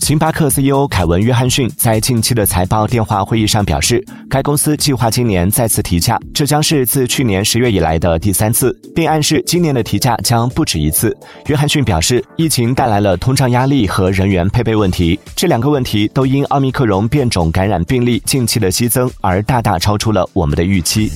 星巴克 ceo 凯文约翰逊在近期的财报电话会议上表示该公司计划今年再次提价这将是自去年十月以来的第三次并暗示今年的提价将不止一次。约翰逊表示疫情带来了通胀压力和人员配备问题这两个问题都因奥密克戎变种感染病例近期的激增而大大超出了我们的预期。